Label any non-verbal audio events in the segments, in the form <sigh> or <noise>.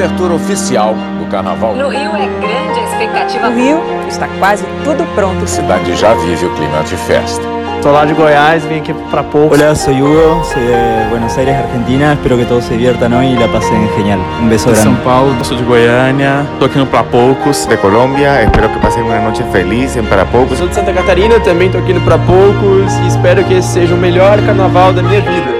abertura oficial do carnaval. No Rio é grande a expectativa. No Rio está quase tudo pronto. A cidade já vive o clima de festa. Estou lá de Goiás, vim aqui para pouco. Hola, soy Hugo, soy de Buenos Aires, Argentina. Espero que todos se diviertan hoy y la pasen genial. Beso de grande. São Paulo, sou de Goiânia, estou aqui no Pra Poucos. De Colômbia, espero que passem uma noite feliz em Para Poucos. Sou de Santa Catarina, também estou aqui no Pra Poucos e espero que esse seja o melhor carnaval da minha vida.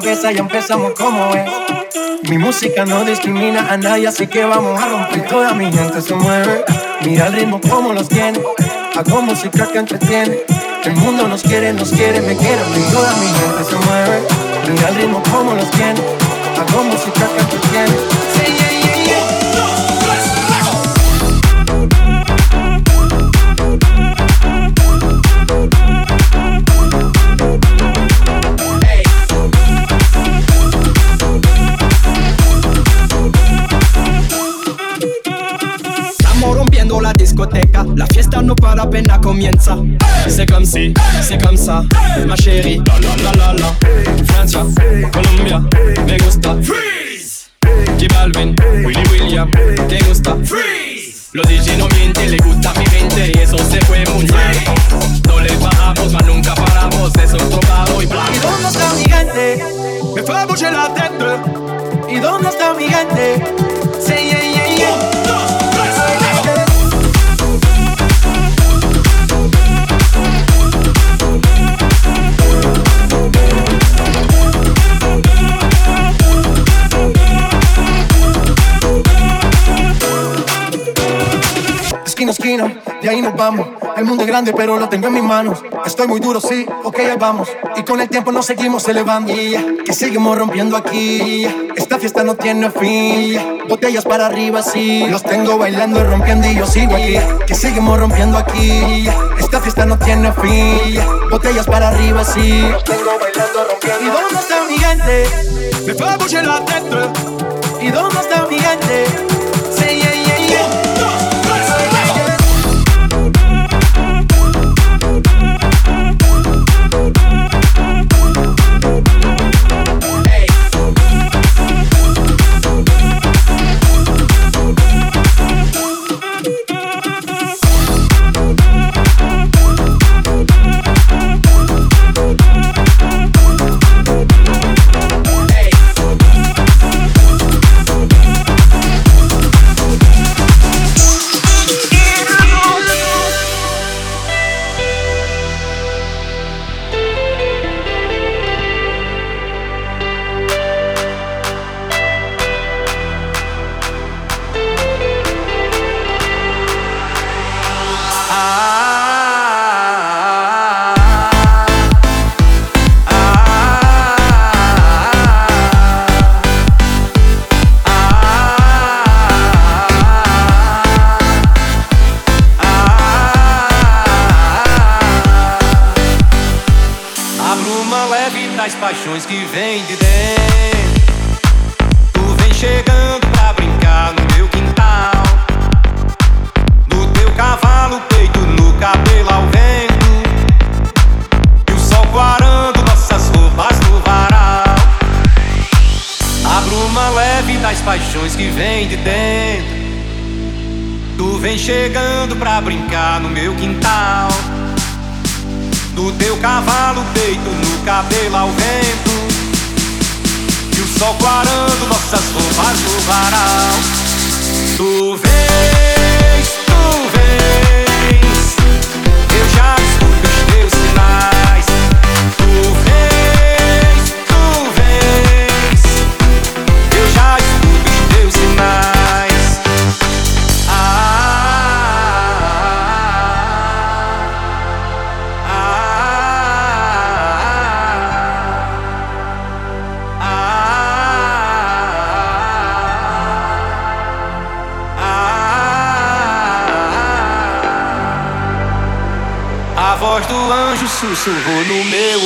cabeza, ya empezamos como es. Mi música no discrimina a nadie, así que vamos a romper. Toda mi gente se mueve. Mira el ritmo como los tiene. Hago música que entretiene. El mundo nos quiere, nos quiere, me quiere. Y toda mi gente se mueve. Mira el ritmo como los tiene. Hago música que entretiene. Comienza. C'est comme si, c'est comme ça, ma chérie. La la la la la. Francia, Colombia, me gusta. Freeze. J Balvin, Willy William, te gusta. Freeze. Los DJ no mienten, le gusta mi gente y eso se fue muy bien. No le bajamos, mas nunca paramos, eso es tocado y plan. ¿Y dónde está mi gente? Me fue mucho la tête. ¿Y dónde está mi gente? Say yeah, yeah, yeah. Esquina, de ahí nos vamos. El mundo es grande, pero lo tengo en mis manos. Estoy muy duro, sí, ok, ya vamos. Y con el tiempo nos seguimos elevando. Que seguimos rompiendo aquí. Esta fiesta no tiene fin. Botellas para arriba, sí. Los tengo bailando y rompiendo y yo sigo aquí. Que seguimos rompiendo aquí. Esta fiesta no tiene fin. Botellas para arriba, sí. Los tengo bailando y rompiendo. ¿Y dónde está mi gente? Me fue a la. ¿Y dónde está mi gente? Sussurrou no meu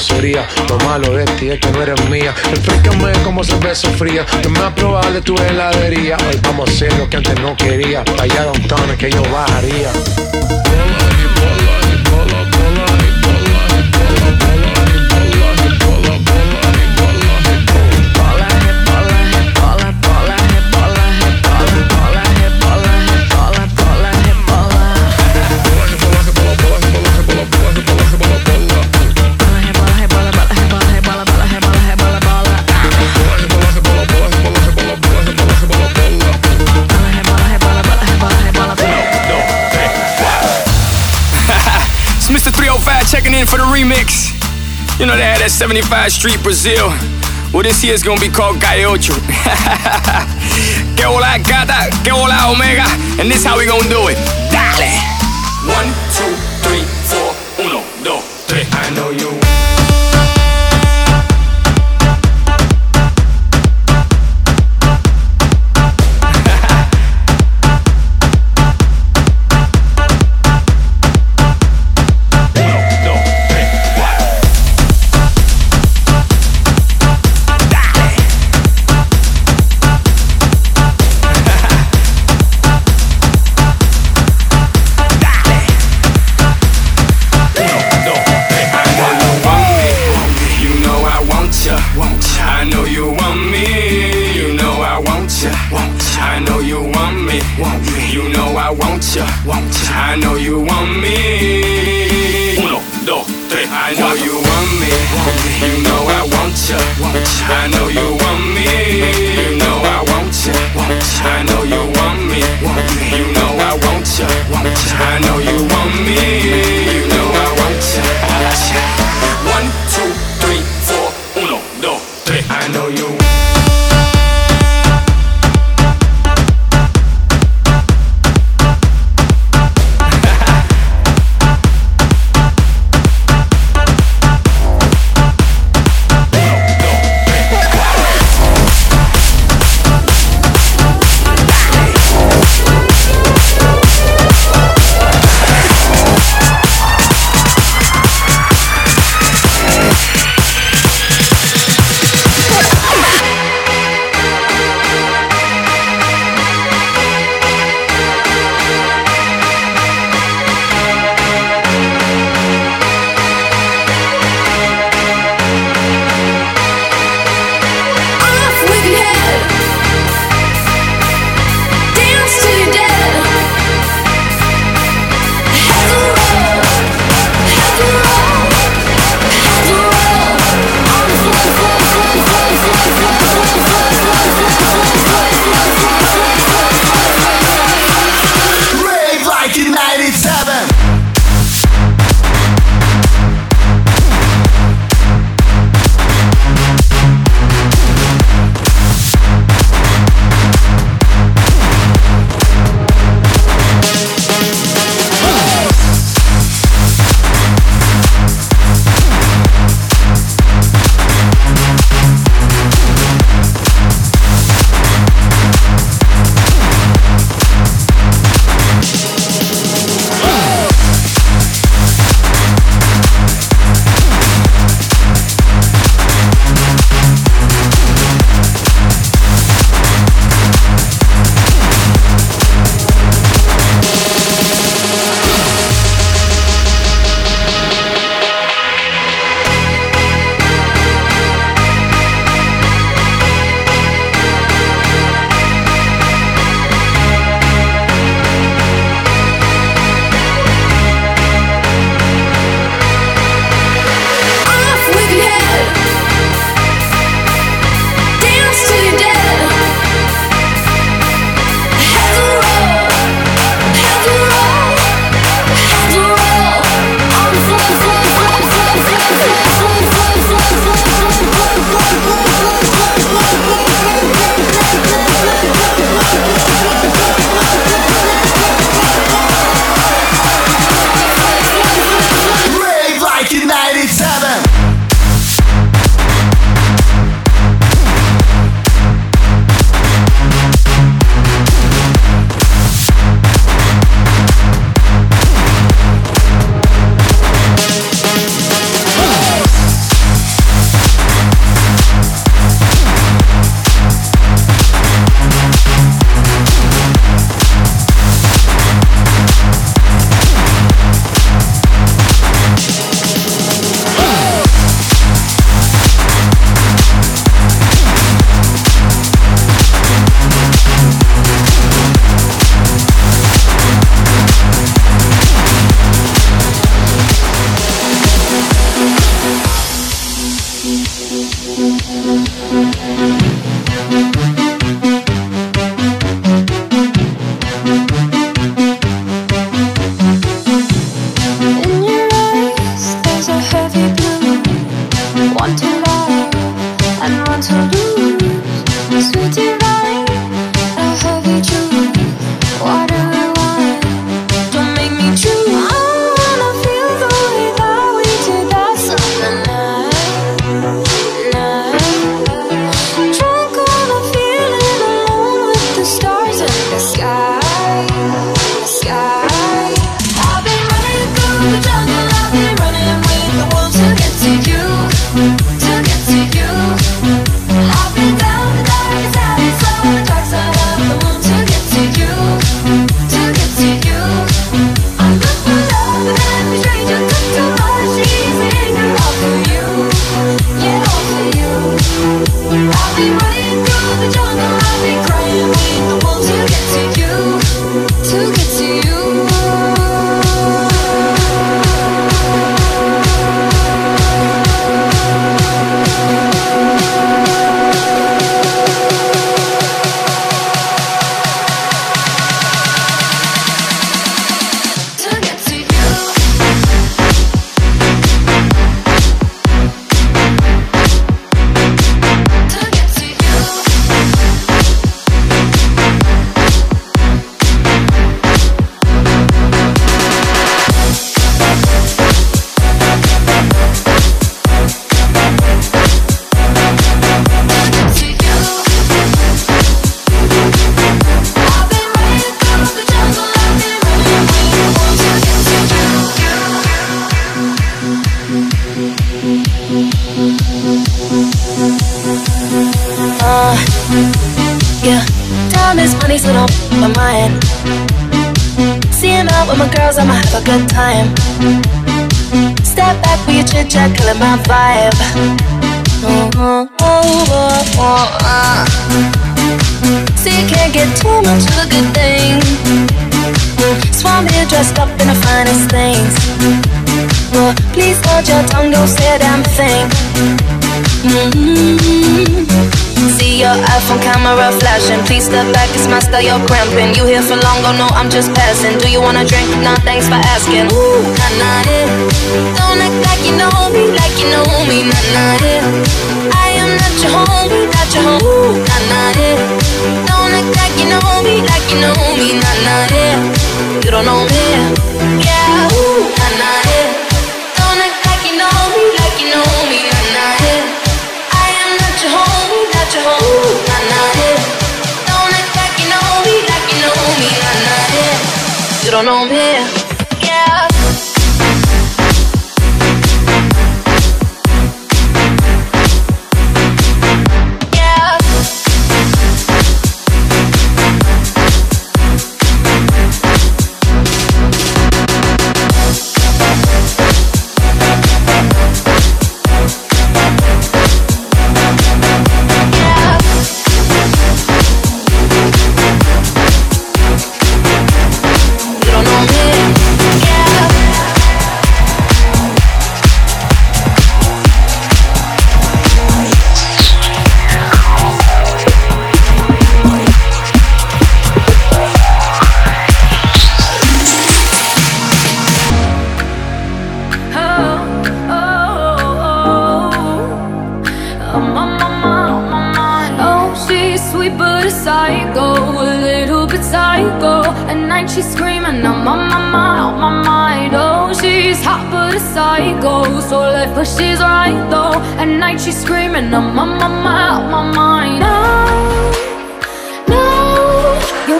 sería. Lo malo de ti es que no eres mía. Explícame cómo se ve fría. No me aprobar tu heladería. Hoy vamos a hacer lo que antes no quería. Para allá downtown es que yo bajaría. at 75 Street, Brazil. Well, this year year's gonna be called Calle Ocho. <laughs> que hola gata, que hola omega, and this how we gonna do it. Dale! One, two, three, four, uno, dos, tres. I know you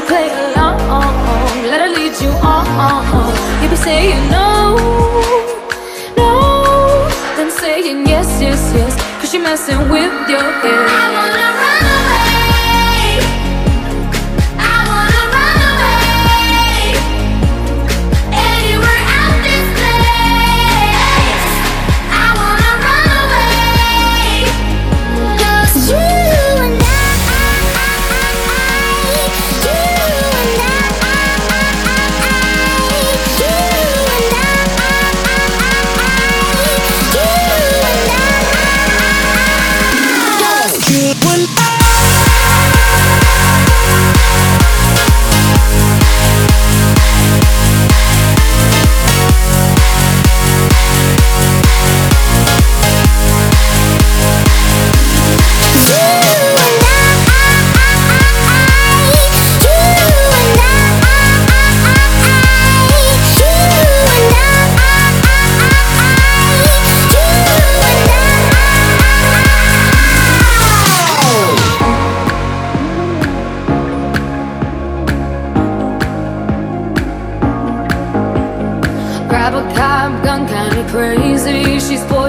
play along. Let her lead you on. You be saying no, no, then saying yes, yes, yes. Cause she messing with your head.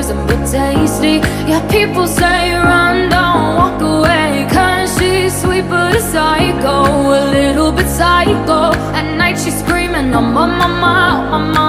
I'm a bit tasty. Yeah, people say run, don't walk away Cause she's sweet but a psycho, a little bit psycho. At night she's screaming, I'm on my mind, my mind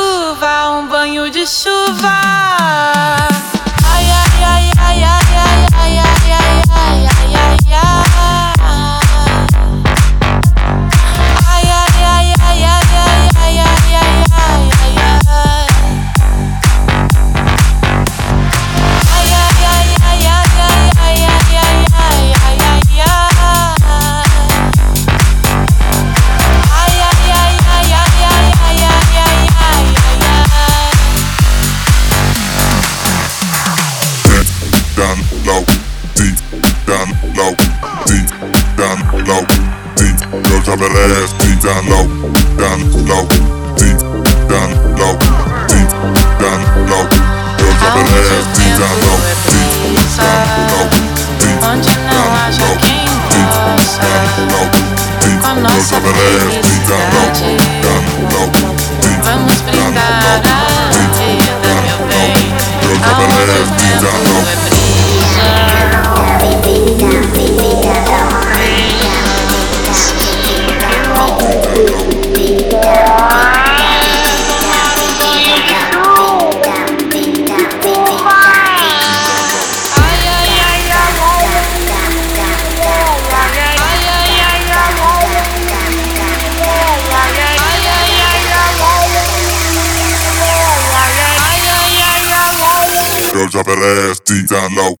deep down low.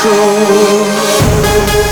control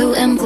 see them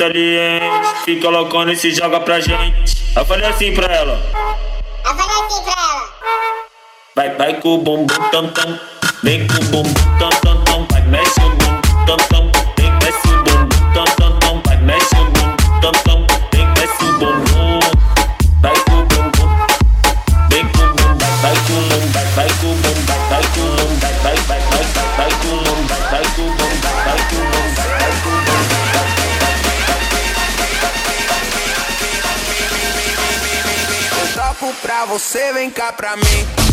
saliente. Fica colocando e se joga pra gente. Eu falei assim pra ela. Eu falei assim pra ela. Vai, vai com o bumbum tam tam. Vem com o bumbum tam. você vem cá pra mim.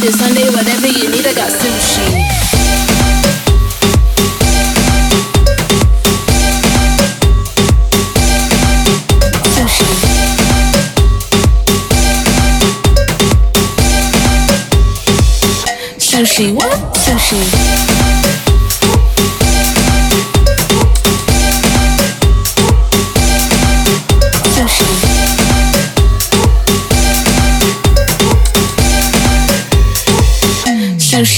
Monday to Sunday, whatever you need, I got sushi. Sushi, what?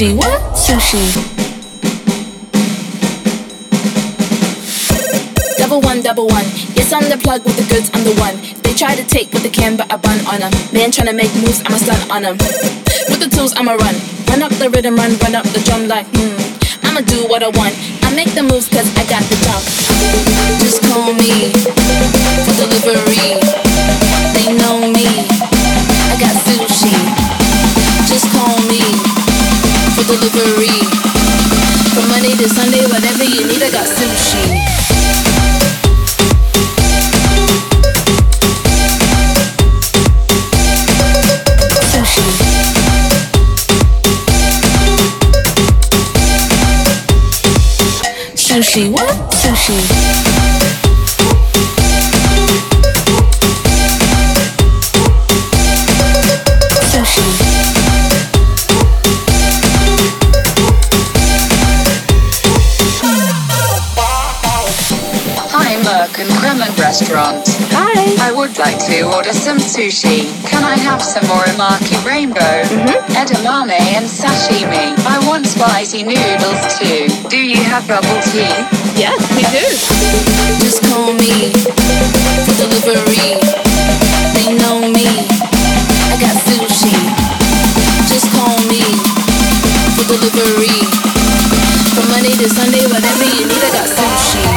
Sushi, what? Sushi. Double one, double one. Yes, I'm the plug with the goods, I'm the one. They try to take what they can, but I run on them. Man trying to make moves, I'm a stunt on them. With the tools, I'ma run. Run up the rhythm, run, run up the drum like, hmm. I'ma do what I want. I make the moves cause I got the jump. Just call me for delivery. They know me. I got sushi. Just call me for delivery. From Monday to Sunday, whatever you need, I got sushi. Would like to order some sushi. Can I have some morimaki rainbow, mm-hmm. edamame, and sashimi? I want spicy noodles too. Do you have bubble tea? Yes, we do. Just call me for delivery. They know me. I got sushi. Just call me for delivery. From Monday to Sunday, whatever you need, I got. Sushi,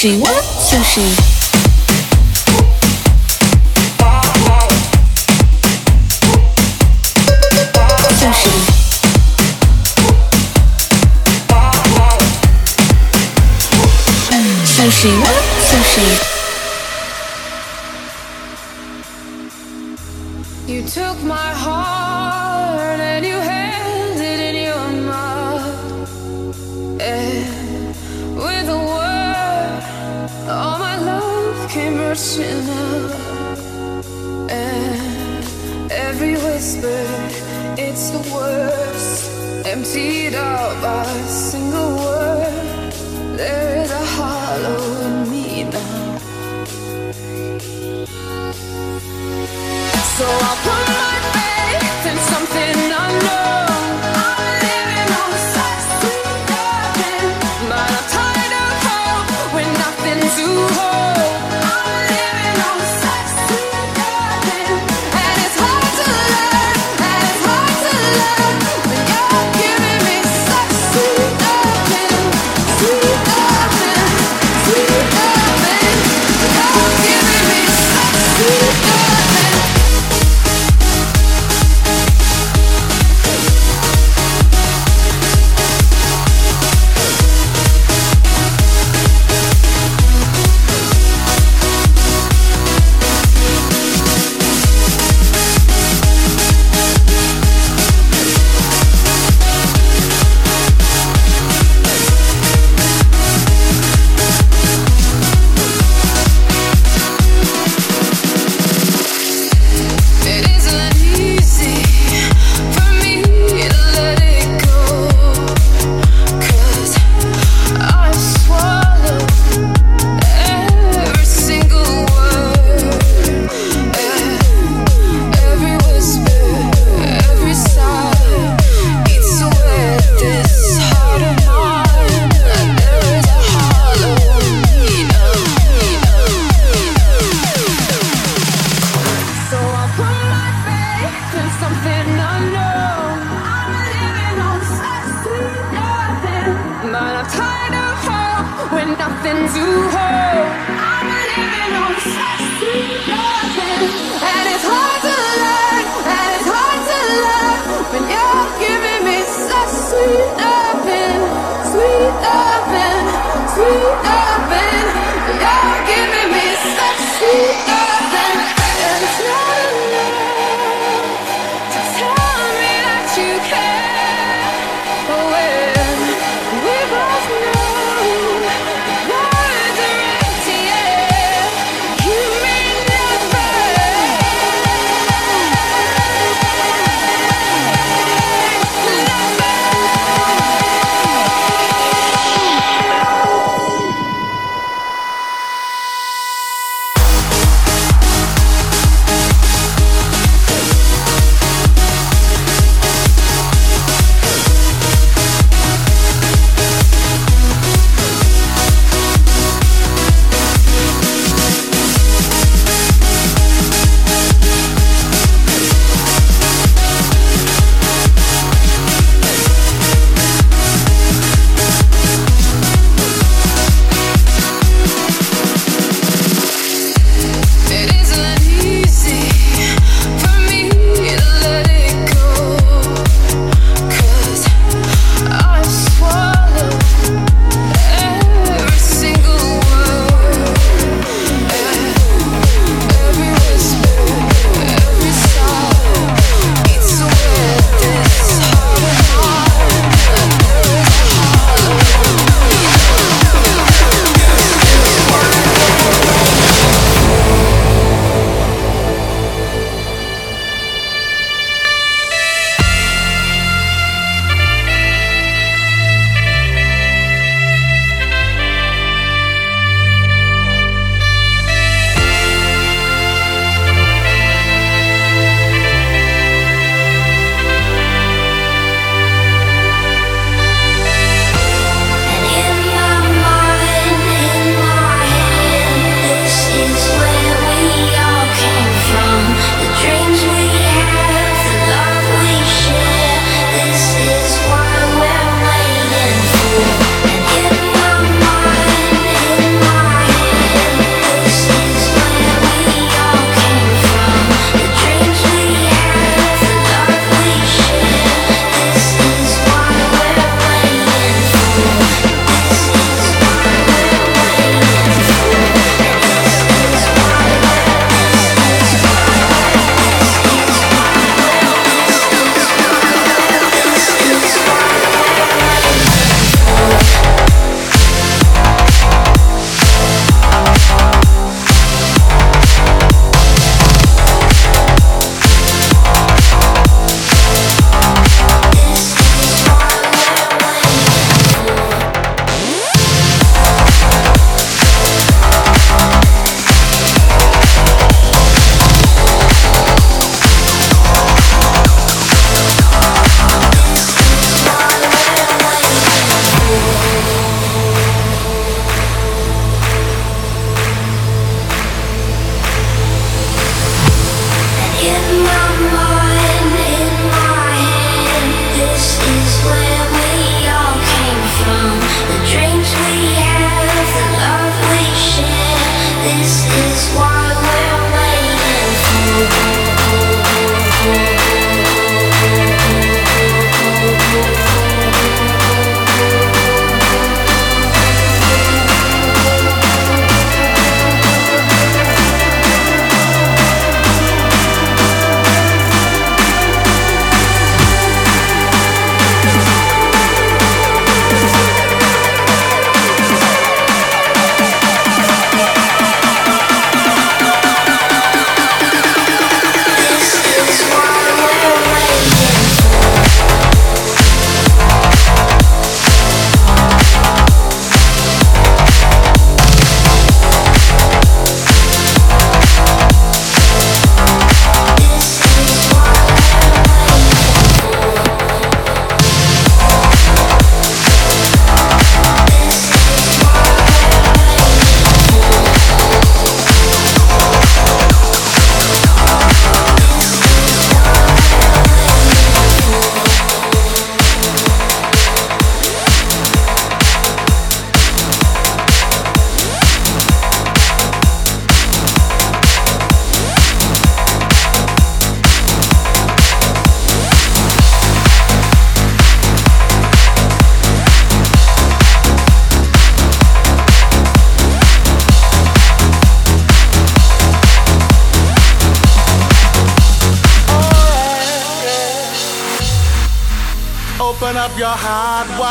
Sushi, what? Sushi. Sushi. Sushi.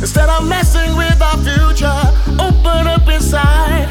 Instead of messing with our future, open up inside.